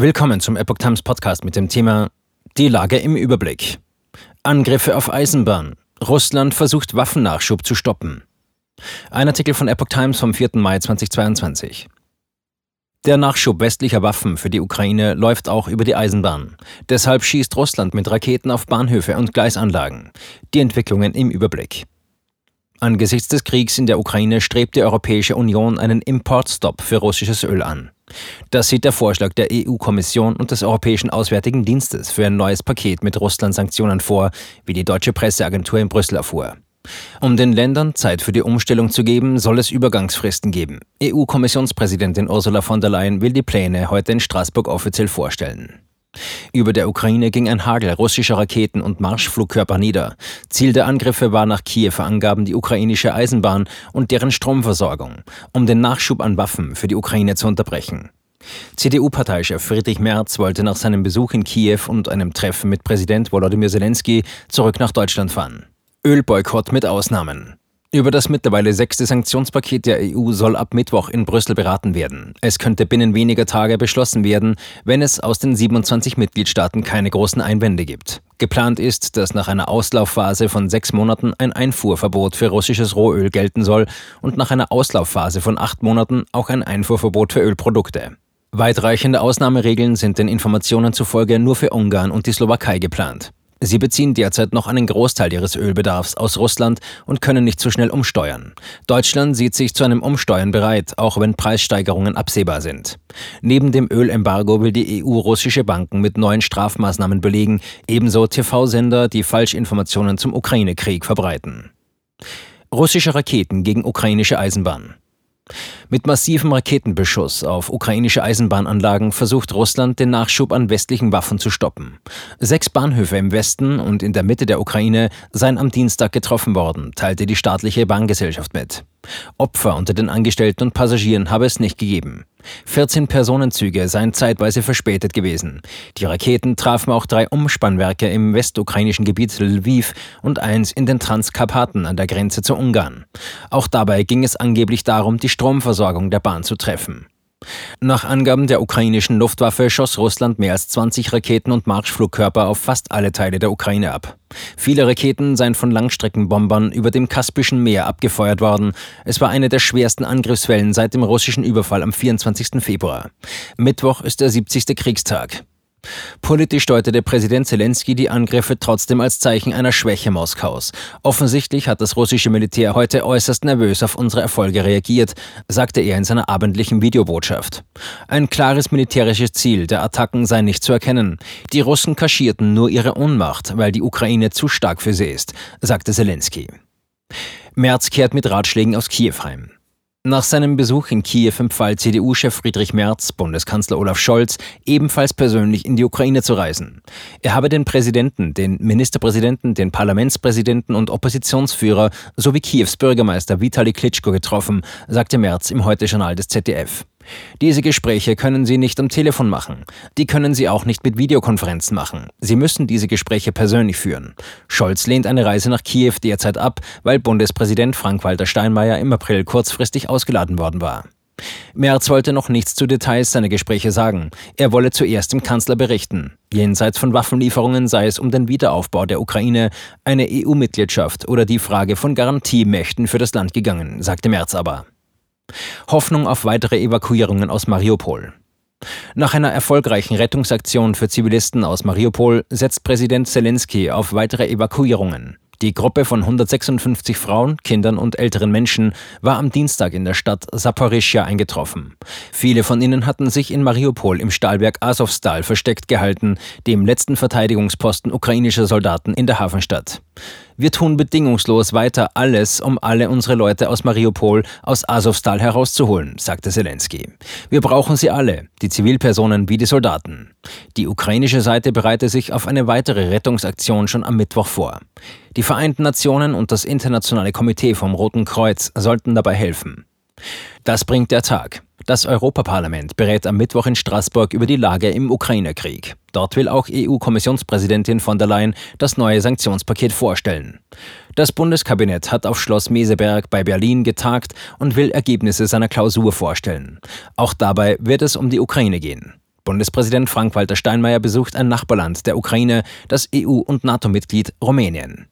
Willkommen zum Epoch Times Podcast mit dem Thema Die Lage im Überblick. Angriffe auf Eisenbahn. Russland versucht Waffennachschub zu stoppen. Ein Artikel von Epoch Times vom 4. Mai 2022. Der Nachschub westlicher Waffen für die Ukraine läuft auch über die Eisenbahn. Deshalb schießt Russland mit Raketen auf Bahnhöfe und Gleisanlagen. Die Entwicklungen im Überblick. Angesichts des Kriegs in der Ukraine strebt die Europäische Union einen Importstopp für russisches Öl an. Das sieht der Vorschlag der EU-Kommission und des Europäischen Auswärtigen Dienstes für ein neues Paket mit Russland-Sanktionen vor, wie die deutsche Presseagentur in Brüssel erfuhr. Um den Ländern Zeit für die Umstellung zu geben, soll es Übergangsfristen geben. EU-Kommissionspräsidentin Ursula von der Leyen will die Pläne heute in Straßburg offiziell vorstellen. Über der Ukraine ging ein Hagel russischer Raketen und Marschflugkörper nieder. Ziel der Angriffe war nach Kiewer Angaben die ukrainische Eisenbahn und deren Stromversorgung, um den Nachschub an Waffen für die Ukraine zu unterbrechen. CDU-Parteichef Friedrich Merz wollte nach seinem Besuch in Kiew und einem Treffen mit Präsident Volodymyr Zelensky zurück nach Deutschland fahren. Ölboykott mit Ausnahmen. Über das mittlerweile sechste Sanktionspaket der EU soll ab Mittwoch in Brüssel beraten werden. Es könnte binnen weniger Tage beschlossen werden, wenn es aus den 27 Mitgliedstaaten keine großen Einwände gibt. Geplant ist, dass nach einer Auslaufphase von sechs Monaten ein Einfuhrverbot für russisches Rohöl gelten soll und nach einer Auslaufphase von acht Monaten auch ein Einfuhrverbot für Ölprodukte. Weitreichende Ausnahmeregeln sind den Informationen zufolge nur für Ungarn und die Slowakei geplant. Sie beziehen derzeit noch einen Großteil ihres Ölbedarfs aus Russland und können nicht so schnell umsteuern. Deutschland sieht sich zu einem Umsteuern bereit, auch wenn Preissteigerungen absehbar sind. Neben dem Ölembargo will die EU russische Banken mit neuen Strafmaßnahmen belegen, ebenso TV-Sender, die Falschinformationen zum Ukraine-Krieg verbreiten. Russische Raketen gegen ukrainische Eisenbahn. Mit massivem Raketenbeschuss auf ukrainische Eisenbahnanlagen versucht Russland, den Nachschub an westlichen Waffen zu stoppen. Sechs Bahnhöfe im Westen und in der Mitte der Ukraine seien am Dienstag getroffen worden, teilte die staatliche Bahngesellschaft mit. Opfer unter den Angestellten und Passagieren habe es nicht gegeben. 14 Personenzüge seien zeitweise verspätet gewesen. Die Raketen trafen auch drei Umspannwerke im westukrainischen Gebiet Lviv und eins in den Transkarpaten an der Grenze zu Ungarn. Auch dabei ging es angeblich darum, die Stromversorgung der Bahn zu treffen. Nach Angaben der ukrainischen Luftwaffe schoss Russland mehr als 20 Raketen und Marschflugkörper auf fast alle Teile der Ukraine ab. Viele Raketen seien von Langstreckenbombern über dem Kaspischen Meer abgefeuert worden. Es war eine der schwersten Angriffswellen seit dem russischen Überfall am 24. Februar. Mittwoch ist der 70. Kriegstag. Politisch deutete Präsident Zelensky die Angriffe trotzdem als Zeichen einer Schwäche Moskaus. Offensichtlich hat das russische Militär heute äußerst nervös auf unsere Erfolge reagiert, sagte er in seiner abendlichen Videobotschaft. Ein klares militärisches Ziel der Attacken sei nicht zu erkennen. Die Russen kaschierten nur ihre Ohnmacht, weil die Ukraine zu stark für sie ist, sagte Zelensky. Merz kehrt mit Ratschlägen aus Kiew heim. Nach seinem Besuch in Kiew empfahl CDU-Chef Friedrich Merz Bundeskanzler Olaf Scholz ebenfalls persönlich in die Ukraine zu reisen. Er habe den Präsidenten, den Ministerpräsidenten, den Parlamentspräsidenten und Oppositionsführer sowie Kiews Bürgermeister Vitali Klitschko getroffen, sagte Merz im Heute-Journal des ZDF. Diese Gespräche können Sie nicht am Telefon machen. Die können Sie auch nicht mit Videokonferenzen machen. Sie müssen diese Gespräche persönlich führen. Scholz lehnt eine Reise nach Kiew derzeit ab, weil Bundespräsident Frank-Walter Steinmeier im April kurzfristig ausgeladen worden war. Merz wollte noch nichts zu Details seiner Gespräche sagen. Er wolle zuerst dem Kanzler berichten. Jenseits von Waffenlieferungen sei es um den Wiederaufbau der Ukraine, eine EU-Mitgliedschaft oder die Frage von Garantiemächten für das Land gegangen, sagte Merz aber. Hoffnung auf weitere Evakuierungen aus Mariupol. Nach einer erfolgreichen Rettungsaktion für Zivilisten aus Mariupol setzt Präsident Zelensky auf weitere Evakuierungen. Die Gruppe von 156 Frauen, Kindern und älteren Menschen war am Dienstag in der Stadt Saporischja eingetroffen. Viele von ihnen hatten sich in Mariupol im Stahlwerk Azovstal versteckt gehalten, dem letzten Verteidigungsposten ukrainischer Soldaten in der Hafenstadt. Wir tun bedingungslos weiter alles, um alle unsere Leute aus Mariupol, aus Azovstal herauszuholen, sagte Zelensky. Wir brauchen sie alle, die Zivilpersonen wie die Soldaten. Die ukrainische Seite bereite sich auf eine weitere Rettungsaktion schon am Mittwoch vor. Die Vereinten Nationen und das Internationale Komitee vom Roten Kreuz sollten dabei helfen. Das bringt der Tag. Das Europaparlament berät am Mittwoch in Straßburg über die Lage im Ukraine-Krieg. Dort will auch EU-Kommissionspräsidentin von der Leyen das neue Sanktionspaket vorstellen. Das Bundeskabinett hat auf Schloss Meseberg bei Berlin getagt und will Ergebnisse seiner Klausur vorstellen. Auch dabei wird es um die Ukraine gehen. Bundespräsident Frank-Walter Steinmeier besucht ein Nachbarland der Ukraine, das EU- und NATO-Mitglied Rumänien.